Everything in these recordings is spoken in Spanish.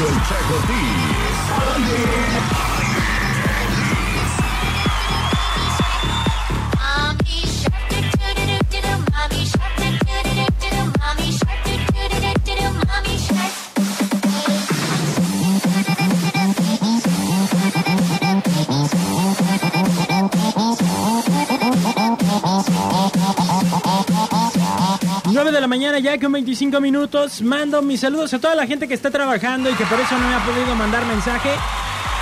El Checo mañana ya con 25 minutos. Mando mis saludos a toda la gente que está trabajando y que por eso no me ha podido mandar mensaje.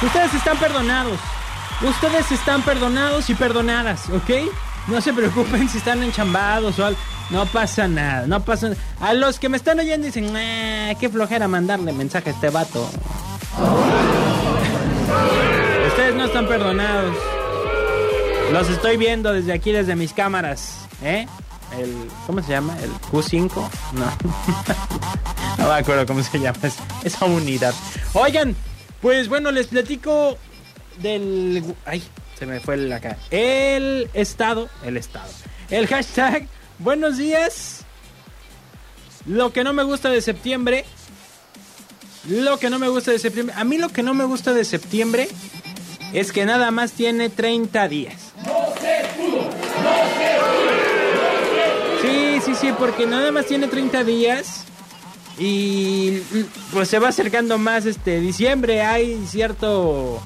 Ustedes están perdonados. Ustedes están perdonados y perdonadas, ¿ok? No se preocupen si están enchambados o algo. No pasa nada, no pasa nada. A los que me están oyendo dicen, ah, qué flojera mandarle mensaje a este vato. Ustedes no están perdonados. Los estoy viendo desde aquí, desde mis cámaras, ¿eh? el ¿cómo se llama? El Q5, no. no me acuerdo cómo se llama esa unidad. Oigan, pues bueno, les platico del ay, se me fue la cara. El estado, el estado. El hashtag Buenos días. Lo que no me gusta de septiembre. Lo que no me gusta de septiembre. A mí lo que no me gusta de septiembre es que nada más tiene 30 días. Sí, sí, porque nada más tiene 30 días. Y pues se va acercando más este diciembre. Hay cierto.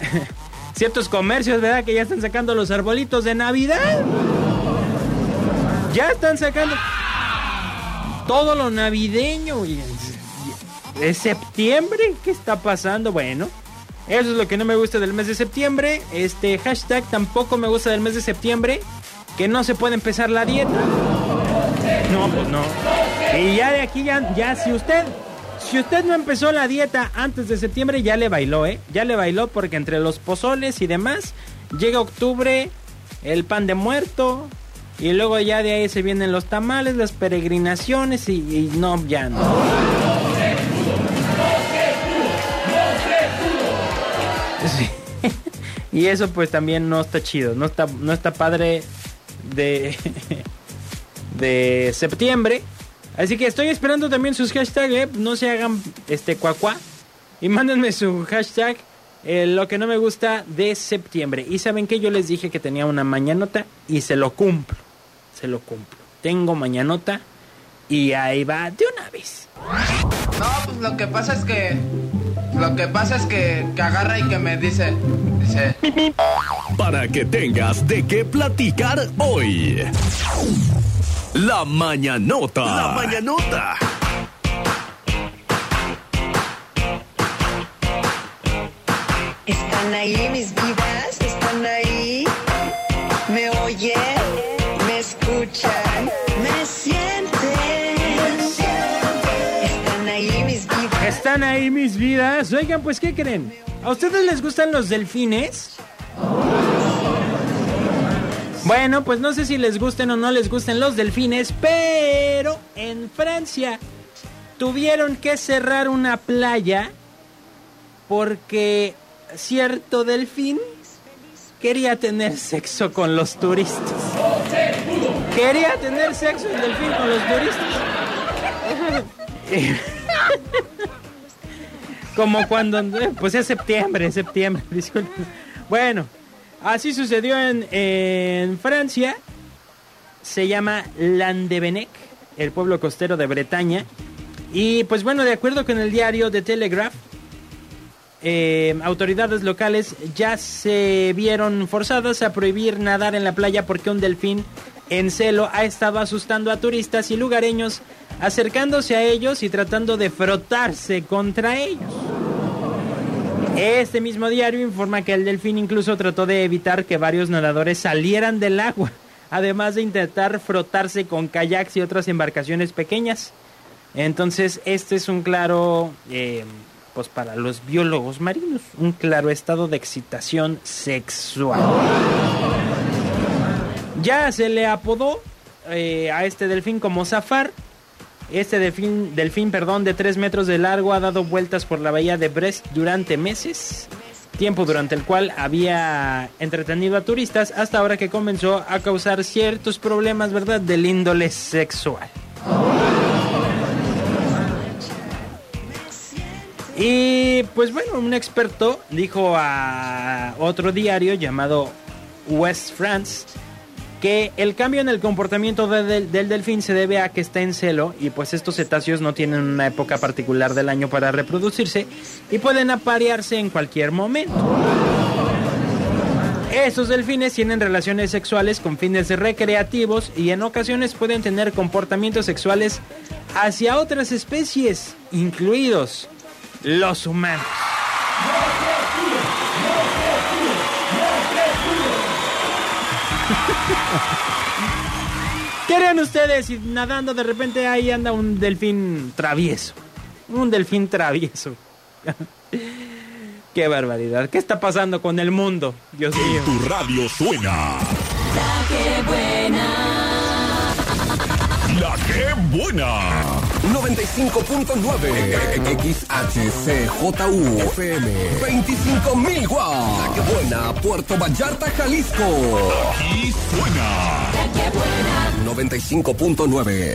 ciertos comercios, ¿verdad? Que ya están sacando los arbolitos de Navidad. Ya están sacando todo lo navideño. ¿Es septiembre? ¿Qué está pasando? Bueno, eso es lo que no me gusta del mes de septiembre. Este hashtag tampoco me gusta del mes de septiembre. Que no se puede empezar la dieta. No, pues no. Y ya de aquí, ya, ya si usted, si usted no empezó la dieta antes de septiembre, ya le bailó, ¿eh? Ya le bailó porque entre los pozoles y demás, llega octubre, el pan de muerto, y luego ya de ahí se vienen los tamales, las peregrinaciones y, no, ya no. Sí. y eso pues también no está chido, no está, no está padre de de septiembre. Así que estoy esperando también sus hashtags, ¿eh? no se hagan este cuacua. Y mándenme su hashtag, eh, lo que no me gusta de septiembre. Y saben que yo les dije que tenía una mañanota y se lo cumplo. Se lo cumplo. Tengo mañanota y ahí va de una vez. No, pues lo que pasa es que. Lo que pasa es que, que agarra y que me dice. Dice. Para que tengas de qué platicar hoy. La mañanota. La mañanota. Están ahí mis vidas, están ahí. Me oyen, me escuchan, me sienten. Están ahí mis vidas. Están ahí mis vidas. Oigan, pues, ¿qué creen? ¿A ustedes les gustan los delfines? Bueno, pues no sé si les gusten o no les gusten los delfines, pero en Francia tuvieron que cerrar una playa porque cierto delfín quería tener sexo con los turistas. Quería tener sexo el delfín con los turistas. Como cuando, pues es septiembre, septiembre, disculpen. Bueno, Así sucedió en, Francia. Se llama Landevenec, el pueblo costero de Bretaña. Y pues bueno, de acuerdo con el diario The Telegraph, eh, autoridades locales ya se vieron forzadas a prohibir nadar en la playa porque un delfín en celo ha estado asustando a turistas y lugareños acercándose a ellos y tratando de frotarse contra ellos. Este mismo diario informa que el delfín incluso trató de evitar que varios nadadores salieran del agua, además de intentar frotarse con kayaks y otras embarcaciones pequeñas. Entonces, este es un claro, eh, pues para los biólogos marinos, un claro estado de excitación sexual. Ya se le apodó eh, a este delfín como Zafar, este delfín, delfín perdón, de 3 metros de largo ha dado vueltas por la bahía de Brest durante meses, tiempo durante el cual había entretenido a turistas hasta ahora que comenzó a causar ciertos problemas, ¿verdad?, del índole sexual. Y pues bueno, un experto dijo a otro diario llamado West France que el cambio en el comportamiento de- del- del delfín se debe a que está en celo y pues estos cetáceos no tienen una época particular del año para reproducirse y pueden aparearse en cualquier momento. Estos delfines tienen relaciones sexuales con fines recreativos y en ocasiones pueden tener comportamientos sexuales hacia otras especies, incluidos los humanos. ¿Qué harían ustedes si nadando de repente ahí anda un delfín travieso? Un delfín travieso. Qué barbaridad. ¿Qué está pasando con el mundo? Dios mío. Tu radio suena. La que buena. La que buena. 95.9 XHCJU FM 25.000 watts. La que buena, Puerto Vallarta, Jalisco. Y suena. La que buena. 95.9